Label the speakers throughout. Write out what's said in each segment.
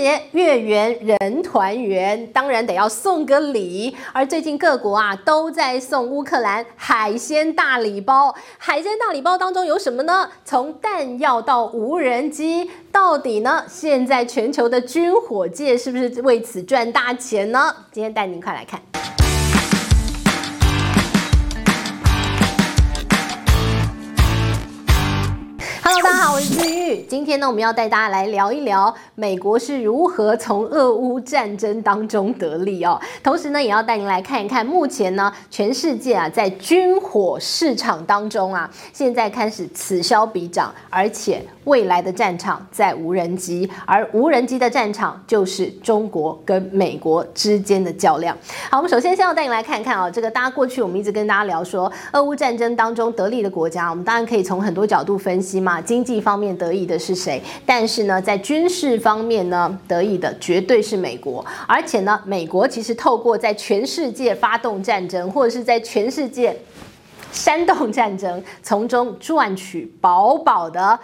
Speaker 1: 节月圆人团圆，当然得要送个礼。而最近各国啊都在送乌克兰海鲜大礼包，海鲜大礼包当中有什么呢？从弹药到无人机，到底呢？现在全球的军火界是不是为此赚大钱呢？今天带您快来看。今天呢，我们要带大家来聊一聊美国是如何从俄乌战争当中得利哦。同时呢，也要带您来看一看，目前呢，全世界啊，在军火市场当中啊，现在开始此消彼长，而且未来的战场在无人机，而无人机的战场就是中国跟美国之间的较量。好，我们首先先要带您来看看啊，这个大家过去我们一直跟大家聊说，俄乌战争当中得利的国家，我们当然可以从很多角度分析嘛。经济方面得益的是谁？但是呢，在军事方面呢，得意的绝对是美国。而且呢，美国其实透过在全世界发动战争，或者是在全世界煽动战争，从中赚取饱饱的。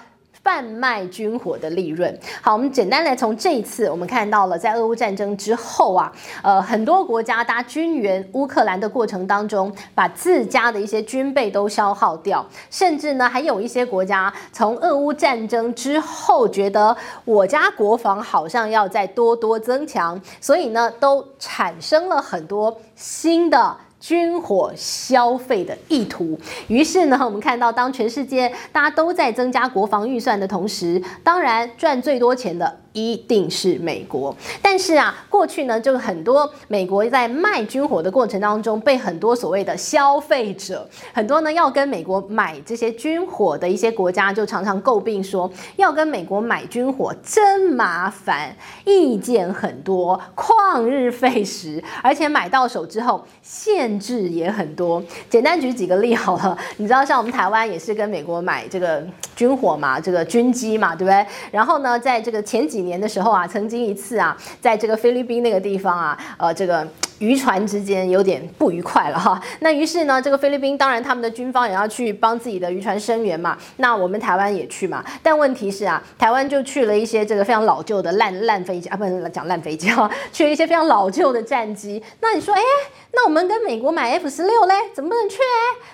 Speaker 1: 贩卖军火的利润。好，我们简单来从这一次，我们看到了在俄乌战争之后啊，呃，很多国家搭军援乌克兰的过程当中，把自家的一些军备都消耗掉，甚至呢，还有一些国家从俄乌战争之后觉得我家国防好像要再多多增强，所以呢，都产生了很多新的。军火消费的意图，于是呢，我们看到，当全世界大家都在增加国防预算的同时，当然赚最多钱的。一定是美国，但是啊，过去呢，就很多美国在卖军火的过程当中，被很多所谓的消费者，很多呢要跟美国买这些军火的一些国家，就常常诟病说，要跟美国买军火真麻烦，意见很多，旷日费时，而且买到手之后限制也很多。简单举几个例好了，你知道，像我们台湾也是跟美国买这个军火嘛，这个军机嘛，对不对？然后呢，在这个前几年的时候啊，曾经一次啊，在这个菲律宾那个地方啊，呃，这个渔船之间有点不愉快了哈。那于是呢，这个菲律宾当然他们的军方也要去帮自己的渔船声援嘛。那我们台湾也去嘛。但问题是啊，台湾就去了一些这个非常老旧的烂烂飞机啊，不能讲烂飞机哈，去了一些非常老旧的战机。那你说，哎，那我们跟美国买 F 十六嘞，怎么不能去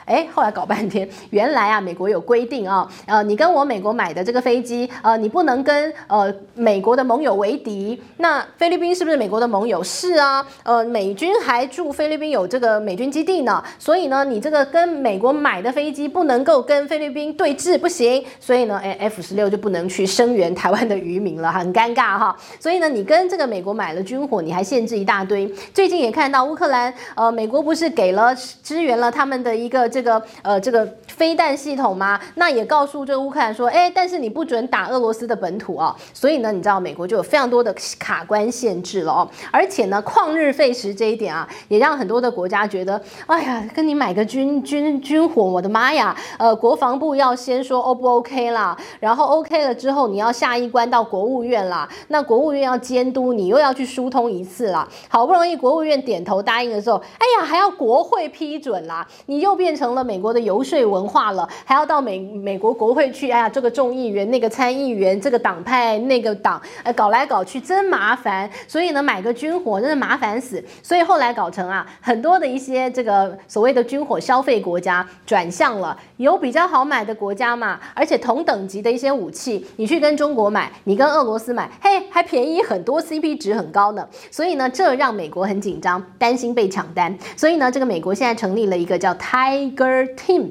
Speaker 1: 哎？哎，后来搞半天，原来啊，美国有规定啊，呃，你跟我美国买的这个飞机，呃，你不能跟呃美国的盟友为敌。那菲律宾是不是美国的盟友？是啊，呃，美美军还驻菲律宾有这个美军基地呢。所以呢，你这个跟美国买的飞机不能够跟菲律宾对峙，不行。所以呢，哎，F 十六就不能去声援台湾的渔民了，很尴尬哈。所以呢，你跟这个美国买了军火，你还限制一大堆。最近也看到乌克兰。呃，美国不是给了支援了他们的一个这个呃这个飞弹系统吗？那也告诉这个乌克兰说，哎，但是你不准打俄罗斯的本土啊。所以呢，你知道美国就有非常多的卡关限制了哦。而且呢，旷日费时这一点啊，也让很多的国家觉得，哎呀，跟你买个军军军火，我的妈呀！呃，国防部要先说 O 不 OK 啦，然后 OK 了之后，你要下一关到国务院啦，那国务院要监督你，又要去疏通一次啦。好不容易国务院点头答应的时候。哎呀，还要国会批准啦，你又变成了美国的游说文化了，还要到美美国国会去。哎呀，这个众议员、那个参议员、这个党派、那个党，呃，搞来搞去真麻烦。所以呢，买个军火真的麻烦死。所以后来搞成啊，很多的一些这个所谓的军火消费国家转向了有比较好买的国家嘛，而且同等级的一些武器，你去跟中国买，你跟俄罗斯买，嘿，还便宜很多，CP 值很高呢。所以呢，这让美国很紧张，担心被抢单。所以呢，这个美国现在成立了一个叫 Tiger Team，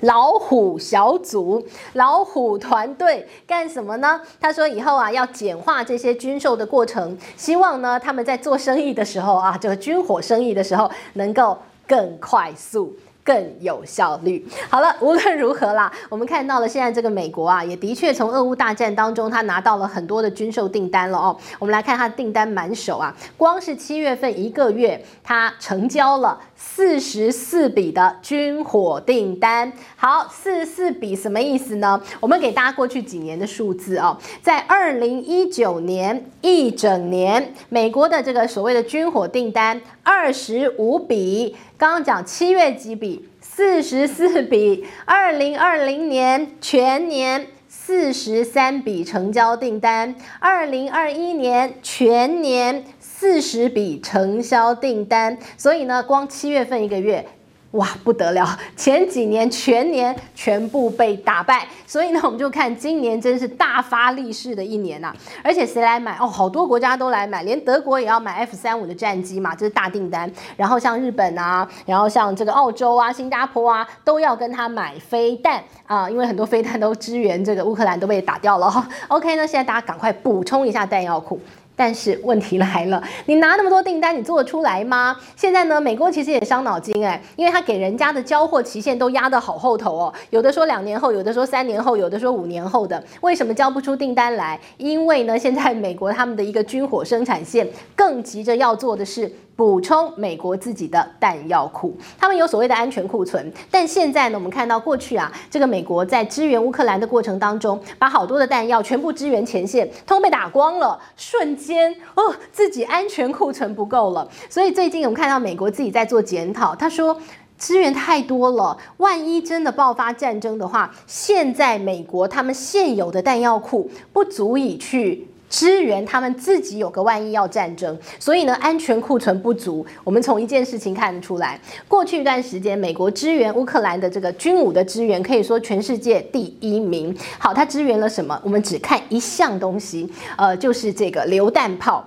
Speaker 1: 老虎小组、老虎团队干什么呢？他说以后啊要简化这些军售的过程，希望呢他们在做生意的时候啊，这个军火生意的时候能够更快速。更有效率。好了，无论如何啦，我们看到了现在这个美国啊，也的确从俄乌大战当中，他拿到了很多的军售订单了哦。我们来看他的订单满手啊，光是七月份一个月，他成交了四十四笔的军火订单。好，四十四笔什么意思呢？我们给大家过去几年的数字哦，在二零一九年一整年，美国的这个所谓的军火订单二十五笔。刚刚讲七月几笔，四十四笔。二零二零年全年四十三笔成交订单，二零二一年全年四十笔成交订单，所以呢，光七月份一个月。哇，不得了！前几年全年全部被打败，所以呢，我们就看今年真是大发利市的一年呐、而且谁来买？哦，好多国家都来买，连德国也要买 F 三五的战机嘛，这是大订单。然后像日本啊，然后像这个澳洲啊、新加坡啊，都要跟他买飞弹啊，因为很多飞弹都支援这个乌克兰都被打掉了。OK，那现在大家赶快补充一下弹药库。但是问题来了，你拿那么多订单，你做得出来吗？现在呢，美国其实也伤脑筋哎，因为他给人家的交货期限都压得好后头哦，有的说两年后，有的说三年后，有的说五年后的，为什么交不出订单来？因为呢，现在美国他们的一个军火生产线更急着要做的是。补充美国自己的弹药库，他们有所谓的安全库存，但现在呢，我们看到过去啊，这个美国在支援乌克兰的过程当中，把好多的弹药全部支援前线，通被打光了，瞬间哦，自己安全库存不够了，所以最近我们看到美国自己在做检讨，他说支援太多了，万一真的爆发战争的话，现在美国他们现有的弹药库不足以去。支援他们自己有个万一要战争，所以呢，安全库存不足。我们从一件事情看得出来，过去一段时间，美国支援乌克兰的这个军武的支援，可以说全世界第一名。好，他支援了什么？我们只看一项东西，呃，就是这个榴弹炮。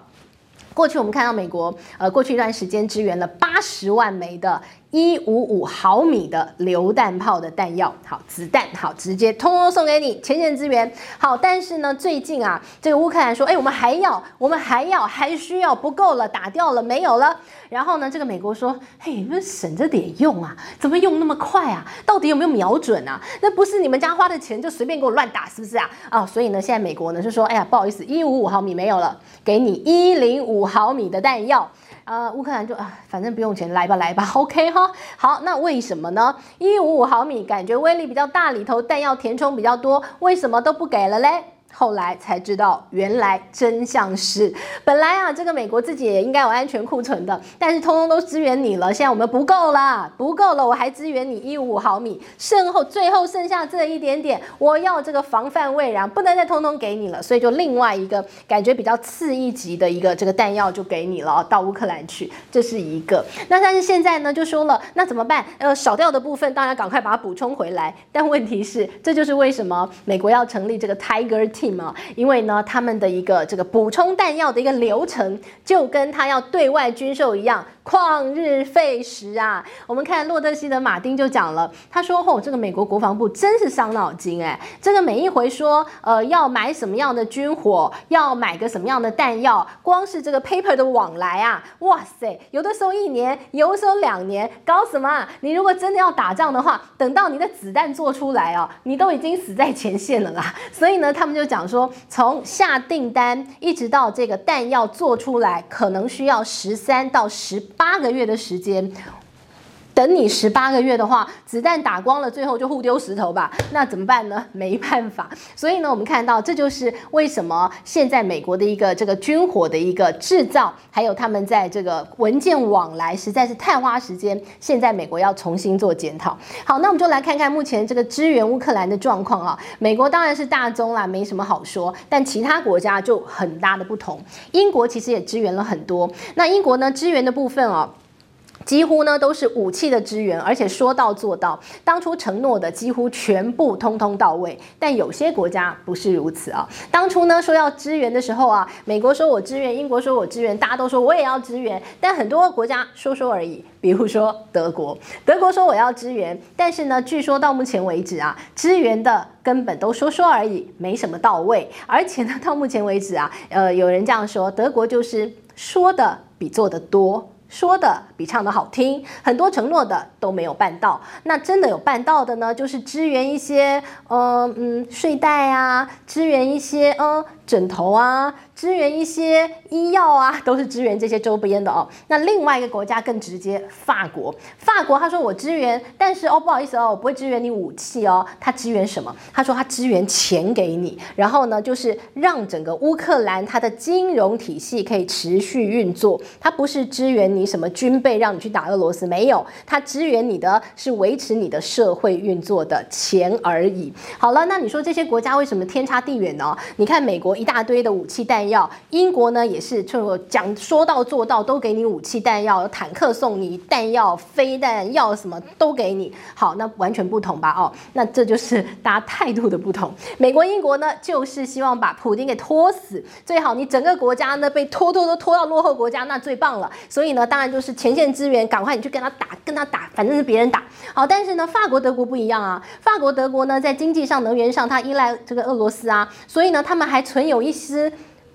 Speaker 1: 过去我们看到美国，呃，过去一段时间支援了八十万枚的。一五五毫米的榴弹炮的弹药，好，子弹好，直接通通送给你，前线支援好。但是呢，最近啊，这个乌克兰说，哎，我们还要，我们还要，还需要，不够了，打掉了，没有了。然后呢，这个美国说，嘿，你们省着点用啊，怎么用那么快啊？到底有没有瞄准啊？那不是你们家花的钱就随便给我乱打，是不是啊？啊、哦，所以呢，现在美国呢就说，哎呀，不好意思，一五五毫米没有了，给你一零五毫米的弹药。呃，乌克兰就啊，反正不用钱，来吧来吧，OK 哈。好，那为什么呢？一五五毫米感觉威力比较大，里头弹药填充比较多，为什么都不给了嘞？后来才知道，原来真相是，本来啊，这个美国自己也应该有安全库存的，但是通通都支援你了，现在我们不够了，不够了，我还支援你一五五毫米，剩后最后剩下这一点点，我要这个防范未然，不能再通通给你了，所以就另外一个感觉比较次一级的一个这个弹药就给你了，到乌克兰去，这是一个。那但是现在呢，就说了，那怎么办？呃，少掉的部分当然赶快把它补充回来，但问题是，这就是为什么美国要成立这个 Tiger。因为呢，他们的一个这个补充弹药的一个流程，就跟他要对外军售一样。旷日费时啊！我们看洛特希德马丁就讲了，他说：“吼，这个美国国防部真是伤脑筋哎！这个每一回说，呃，要买什么样的军火，要买个什么样的弹药，光是这个 paper 的往来啊，哇塞，有的时候一年，有的时候两年，搞什么啊？你如果真的要打仗的话，等到你的子弹做出来哦，你都已经死在前线了啦。所以呢，他们就讲说，从下订单一直到这个弹药做出来，可能需要十三到十。八个月的时间。等你十八个月的话，子弹打光了，最后就互丢石头吧。那怎么办呢？没办法。所以呢，我们看到这就是为什么现在美国的一个这个军火的一个制造，还有他们在这个文件往来实在是太花时间。现在美国要重新做检讨。好，那我们就来看看目前这个支援乌克兰的状况啊。美国当然是大宗啦，没什么好说。但其他国家就很大的不同。英国其实也支援了很多。那英国呢，支援的部分哦。几乎呢都是武器的支援，而且说到做到，当初承诺的几乎全部通通到位。但有些国家不是如此啊。当初呢说要支援的时候啊，美国说我支援，英国说我支援，大家都说我也要支援。但很多国家说说而已，比如说德国，德国说我要支援，但是呢，据说到目前为止啊，支援的根本都说说而已，没什么到位。而且呢，到目前为止啊，呃，有人这样说，德国就是说的比做的多。说的比唱的好听，很多承诺的都没有办到。那真的有办到的呢，就是支援一些，嗯，嗯，睡袋啊，支援一些，嗯，枕头啊。支援一些医药啊，都是支援这些周边的哦。那另外一个国家更直接，法国。法国他说我支援，但是哦不好意思哦，我不会支援你武器哦。他支援什么？他说他支援钱给你，然后呢，就是让整个乌克兰它的金融体系可以持续运作。他不是支援你什么军备让你去打俄罗斯，没有，它支援你的是维持你的社会运作的钱而已。好了，那你说这些国家为什么天差地远呢？你看美国一大堆的武器弹药，要英国呢也是就讲说到做到，都给你武器弹药，坦克送你弹药、飞弹药什么都给你。好，那完全不同吧？哦，那这就是大家态度的不同。美国、英国呢，就是希望把普丁给拖死，最好你整个国家呢被拖拖拖拖到落后国家，那最棒了。所以呢，当然就是前线支援，赶快你去跟他打，跟他打，反正是别人打。好，但是呢，法国、德国不一样啊。法国、德国呢，在经济上、能源上，它依赖这个俄罗斯啊，所以呢，他们还存有一丝，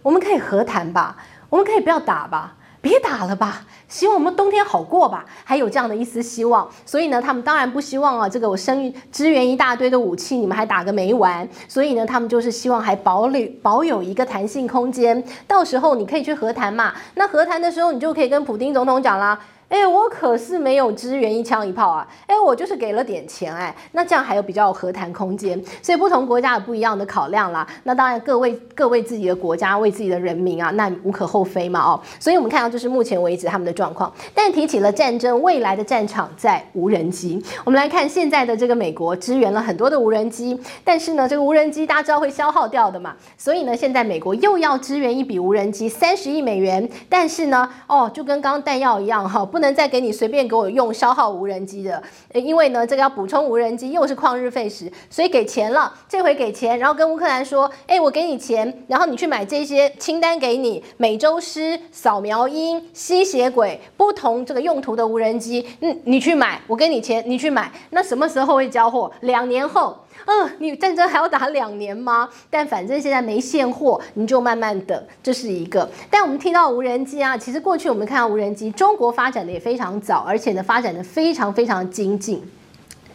Speaker 1: 我们可以和谈吧，我们可以不要打吧。别打了吧，希望我们冬天好过吧，还有这样的一丝希望。所以呢，他们当然不希望啊，这个我生育支援一大堆的武器，你们还打个没完。所以呢，他们就是希望还保留保有一个弹性空间，到时候你可以去和谈嘛。那和谈的时候，你就可以跟普丁总统讲啦。哎，我可是没有支援一枪一炮啊！哎，我就是给了点钱，哎，那这样还有比较有和谈空间。所以不同国家有不一样的考量啦。那当然，各位各位自己的国家，为自己的人民啊，那无可厚非嘛，哦。所以我们看到就是目前为止他们的状况。但提起了战争，未来的战场在无人机。我们来看现在的这个美国支援了很多的无人机，但是呢，这个无人机大家知道会消耗掉的嘛。所以呢，现在美国又要支援一笔无人机，三十亿美元。但是呢，哦，就跟刚刚弹药一样哈。不能再给你随便给我用消耗无人机的，因为呢，这个要补充无人机又是旷日费时，所以给钱了，这回给钱，然后跟乌克兰说，哎，我给你钱，然后你去买这些清单给你，美洲狮、扫描鹰、吸血鬼，不同这个用途的无人机，嗯，你去买，我给你钱，你去买，那什么时候会交货？两年后。嗯、你战争还要打两年吗？但反正现在没现货，你就慢慢等，这是一个。但我们听到无人机啊，其实过去我们看到无人机，中国发展的也非常早，而且呢，发展的非常非常精进。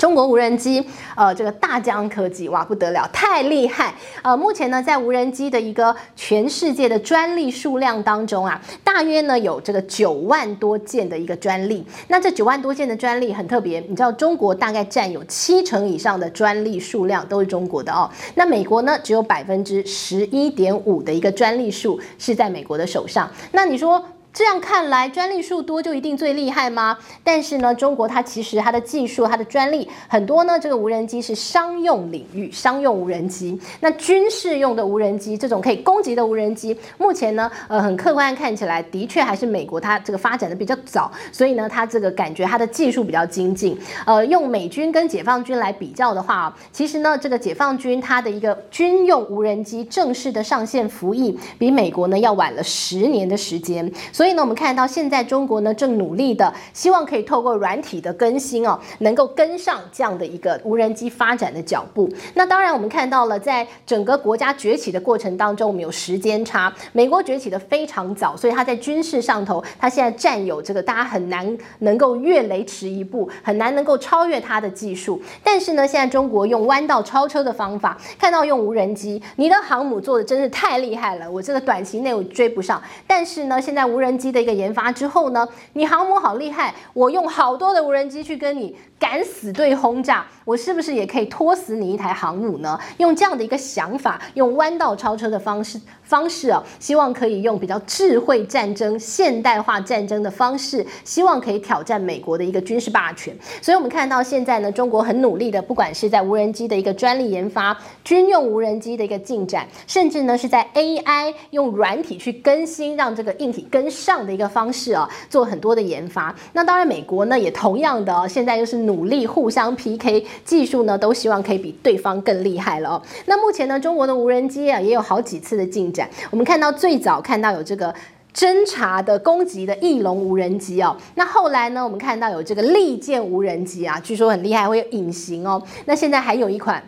Speaker 1: 中国无人机，呃，这个大疆科技哇，不得了，太厉害！呃，目前呢，在无人机的一个全世界的专利数量当中啊，大约呢有这个九万多件的一个专利。那这九万多件的专利很特别，你知道中国大概占有七成以上的专利数量都是中国的哦。那美国呢，只有百分之十一点五的一个专利数是在美国的手上。那你说？这样看来，专利数多就一定最厉害吗？但是呢，中国它其实它的技术、它的专利很多呢。这个无人机是商用领域，商用无人机。那军事用的无人机，这种可以攻击的无人机，目前呢，呃，很客观看起来，的确还是美国它这个发展的比较早，所以呢，它这个感觉它的技术比较精进。呃，用美军跟解放军来比较的话，其实呢，这个解放军它的一个军用无人机正式的上线服役，比美国呢要晚了十年的时间。所以呢，我们看到现在中国呢正努力的，希望可以透过软体的更新哦，能够跟上这样的一个无人机发展的脚步。那当然，我们看到了在整个国家崛起的过程当中，我们有时间差。美国崛起的非常早，所以它在军事上头，它现在占有这个大家很难能够越雷池一步，很难能够超越它的技术。但是呢，现在中国用弯道超车的方法，看到用无人机，你的航母做的真是太厉害了，我这个短期内我追不上。但是呢，现在无人机的一个研发之后呢，你航母好厉害，我用好多的无人机去跟你敢死队轰炸，我是不是也可以拖死你一台航母呢？用这样的一个想法，用弯道超车的方式方式啊，希望可以用比较智慧战争、现代化战争的方式，希望可以挑战美国的一个军事霸权。所以，我们看到现在呢，中国很努力的，不管是在无人机的一个专利研发、军用无人机的一个进展，甚至呢是在 AI 用软体去更新，让这个硬体跟上的一个方式啊，做很多的研发。那当然，美国呢也同样的，现在又是努力互相 PK 技术呢，都希望可以比对方更厉害了哦。那目前呢，中国的无人机啊也有好几次的进展。我们看到最早看到有这个侦察的攻击的翼龙无人机哦，那后来呢，我们看到有这个利剑无人机啊，据说很厉害，会有隐形哦。那现在还有一款。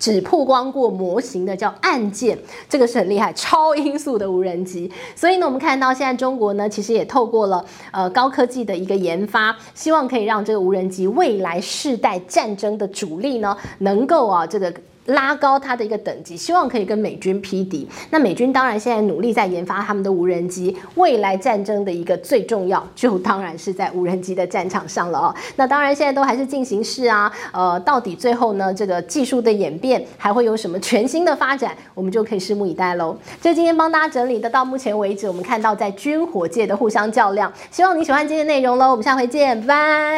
Speaker 1: 只曝光过模型的叫暗箭，这个是很厉害，超音速的无人机。所以呢，我们看到现在中国呢，其实也透过了呃高科技的一个研发，希望可以让这个无人机未来世代战争的主力呢，能够啊这个拉高它的一个等级，希望可以跟美军匹敌。那美军当然现在努力在研发他们的无人机，未来战争的一个最重要，就当然是在无人机的战场上了哦。那当然现在都还是进行式啊，呃，到底最后呢，这个技术的演变还会有什么全新的发展，我们就可以拭目以待喽。这今天帮大家整理的，到目前为止我们看到在军火界的互相较量，希望你喜欢今天内容喽。我们下回见，拜拜。